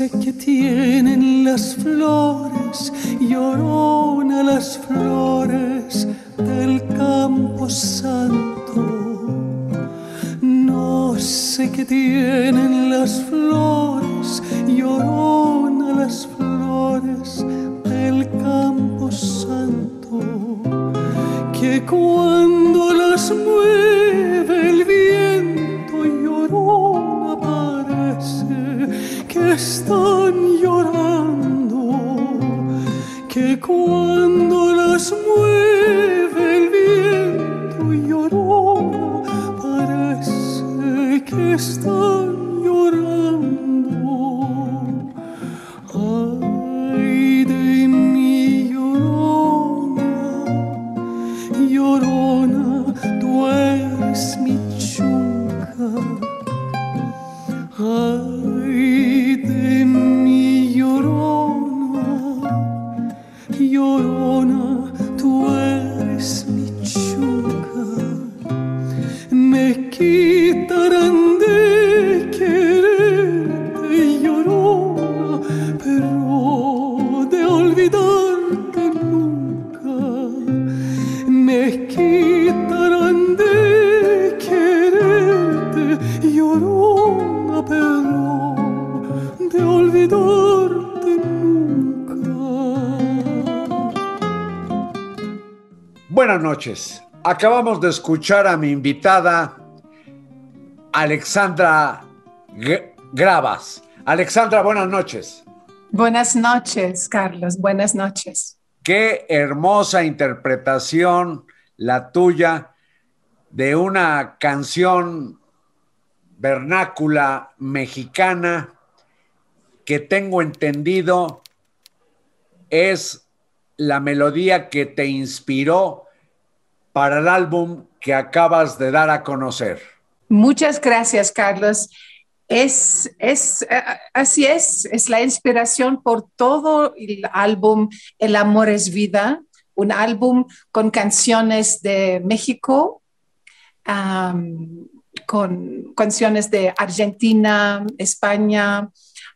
dulce que tienen las flores, llorona las flores del campo santo. No sé qué tienen las flores están llorando, que cuando las mueve el viento llorona parece que están noches. Acabamos de escuchar a mi invitada Alexandra G- Gravas. Alexandra, buenas noches. Buenas noches, Carlos. Buenas noches. Qué hermosa interpretación la tuya de una canción vernácula mexicana que tengo entendido es la melodía que te inspiró para el álbum que acabas de dar a conocer. Muchas gracias, Carlos. Es, es, eh, así es, es la inspiración por todo el álbum El amor es vida, un álbum con canciones de México, con canciones de Argentina, España,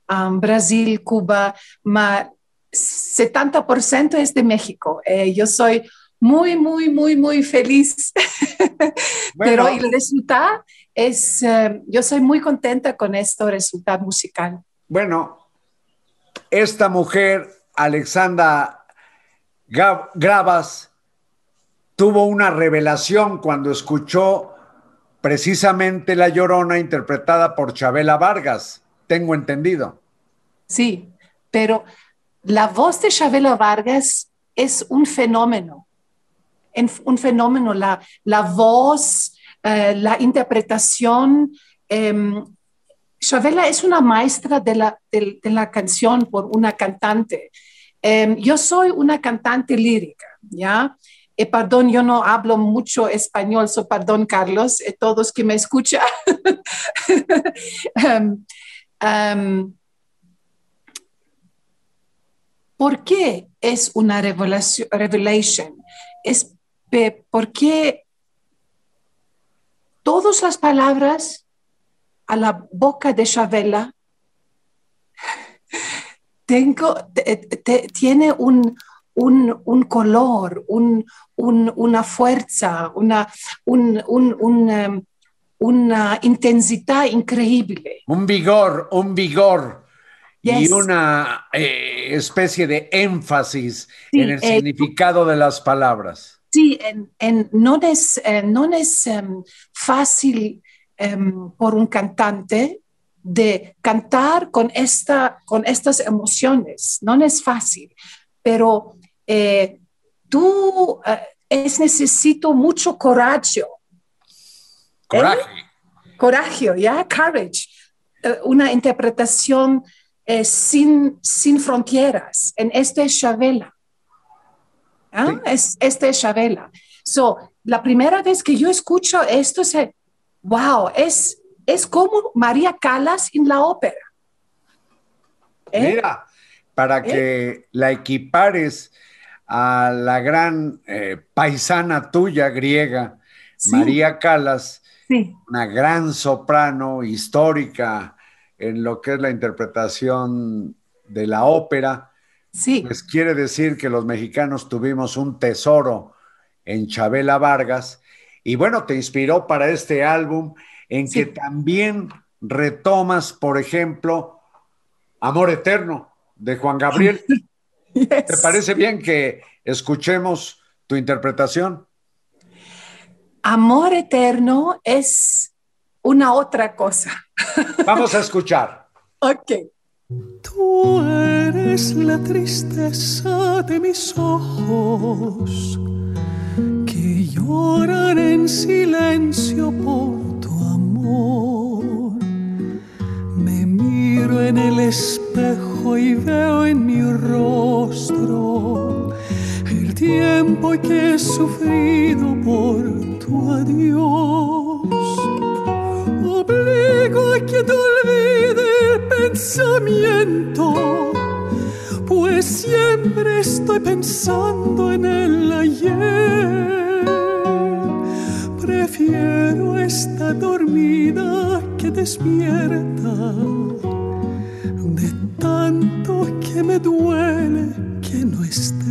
am, Brasil, Cuba, ma 70% es de México. Eh, yo soy muy, muy, muy, muy feliz. Pero el resultado es, eh, yo soy muy contenta con este resultado musical. Bueno, esta mujer, Alexandra Gravas, tuvo una revelación cuando escuchó precisamente La Llorona interpretada por Chabela Vargas, tengo entendido. Sí, pero la voz de Chabela Vargas es un fenómeno. Un fenómeno, la, la voz, eh, la interpretación. Chabela es una maestra de la, de- la canción por una cantante. Em, yo soy una cantante lírica, ¿ya? Eh, perdón, yo no hablo mucho español, so perdón, Carlos, eh, todos que me escuchan. Em, ¿Por qué es una revelación? Es porque todas las palabras a la boca de Chabela tengo, te- te- tiene un, un, un color, un, un- una fuerza, una, em, una intensidad increíble. Un vigor, un vigor y una eh, especie de énfasis Sí, en el eh, significado de las palabras. Sí, en, en- no es, eh, no es em, fácil em, por un cantante de cantar con, esta, con estas emociones, no es fácil, pero eh, tú eh, es necesito mucho coraje, Coraje. coraje, ¿ya? Courage, una interpretación sin, sin fronteras. En este es ¿ah? Sí. Es, este es Chabela. So, la primera vez que yo escucho esto, se, wow, es, es como María Callas en la ópera. ¿Eh? Mira, para que la equipares a la gran eh, paisana tuya griega, Sí. María Calas, Sí, una gran soprano histórica en lo que es la interpretación de la ópera, Sí. Pues quiere decir que los mexicanos tuvimos un tesoro en Chabela Vargas. Y bueno, te inspiró para este álbum en que también retomas, por ejemplo, Amor Eterno de Juan Gabriel. ¿Te parece bien que escuchemos tu interpretación? Amor Eterno es una otra cosa. Vamos a escuchar. ok. Tú eres la tristeza de mis ojos que lloran en silencio por tu amor. Me miro en el espejo y veo en mi rostro el tiempo que he sufrido por tu adiós. Obligo a que pensamiento, pues siempre estoy pensando en el ayer. Prefiero estar dormida que despierta, de tanto que me duele que no estés.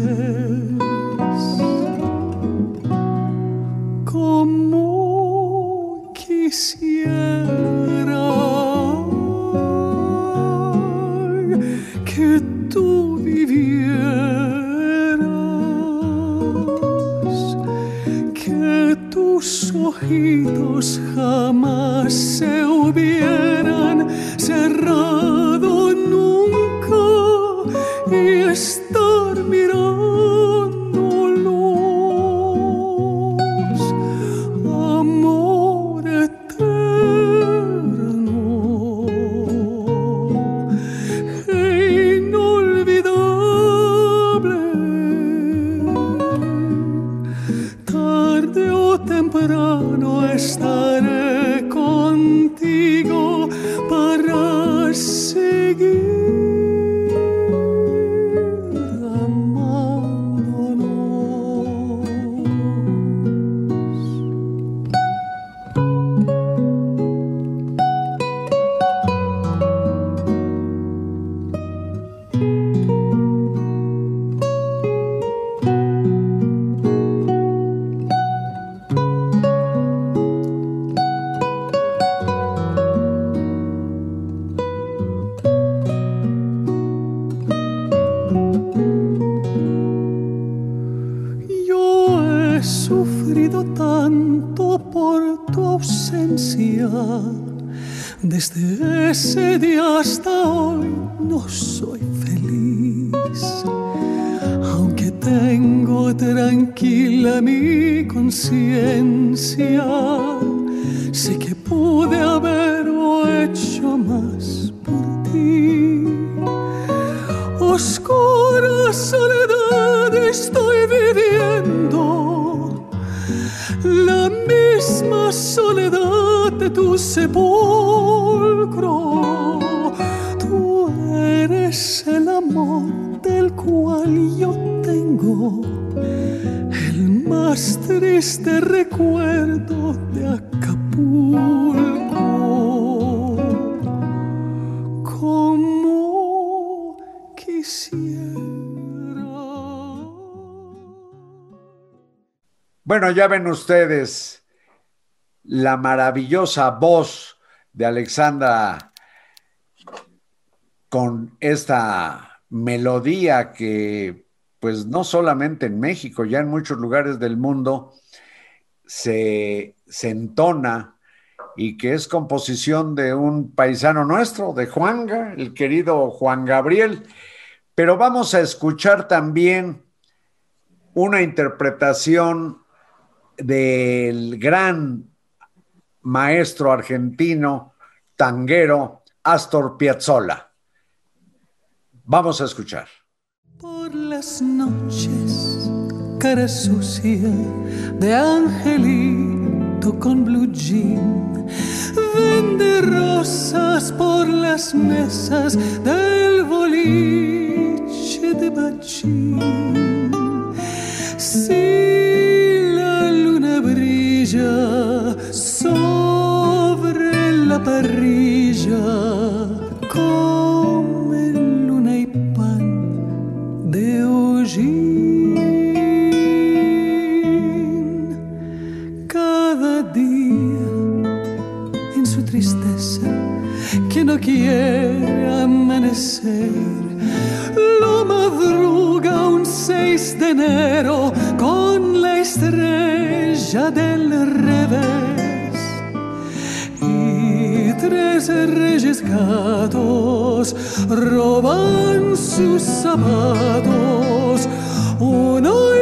Que tú vivieras, que tus ojitos jamás se hubieran Desde ese día hasta hoy no soy feliz. Aunque tengo tranquila mi conciencia, sé que pude Tú eres el amor del cual yo tengo el más triste recuerdo de Acapulco. Como quisiera. Bueno, ya ven ustedes la maravillosa voz de Alexandra con esta melodía que, pues no solamente en México, ya en muchos lugares del mundo se, se entona y que es composición de un paisano nuestro, de Juanga, el querido Juan Gabriel. Pero vamos a escuchar también una interpretación del gran maestro argentino tanguero Astor Piazzolla. Vamos a escuchar. Por las noches, cara sucia de angelito con blue jean, vende rosas por las mesas del boliche de Bachín. su tristeza que no quiere amanecer. Lo madruga un 6 de enero con la estrella del revés y tres reyes gatos roban sus zapatos. Uno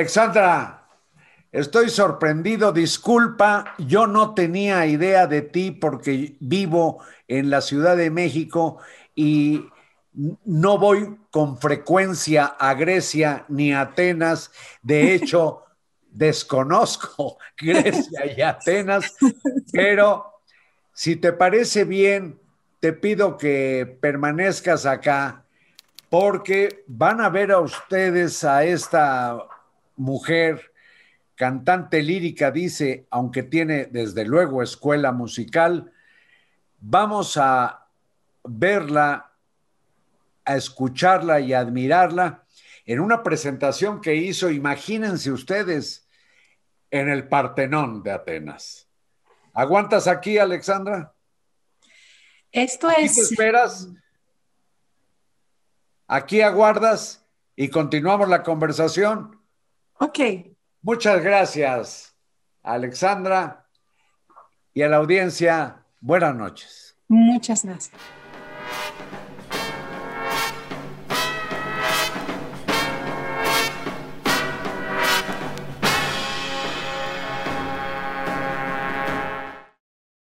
Alexandra, estoy sorprendido, disculpa, yo no tenía idea de ti porque vivo en la Ciudad de México y no voy con frecuencia a Grecia ni a Atenas. De hecho, desconozco Grecia y Atenas, pero si te parece bien, te pido que permanezcas acá porque van a ver a ustedes a esta mujer cantante lírica, dice, aunque tiene desde luego escuela musical, vamos a verla, a escucharla y a admirarla en una presentación que hizo, imagínense ustedes, en el Partenón de Atenas. ¿Aguantas aquí, Alexandra? Esto ¿Aquí es... te esperas? Aquí aguardas y continuamos la conversación. Ok, Muchas gracias, Alexandra, y a la audiencia, buenas noches. muchas gracias.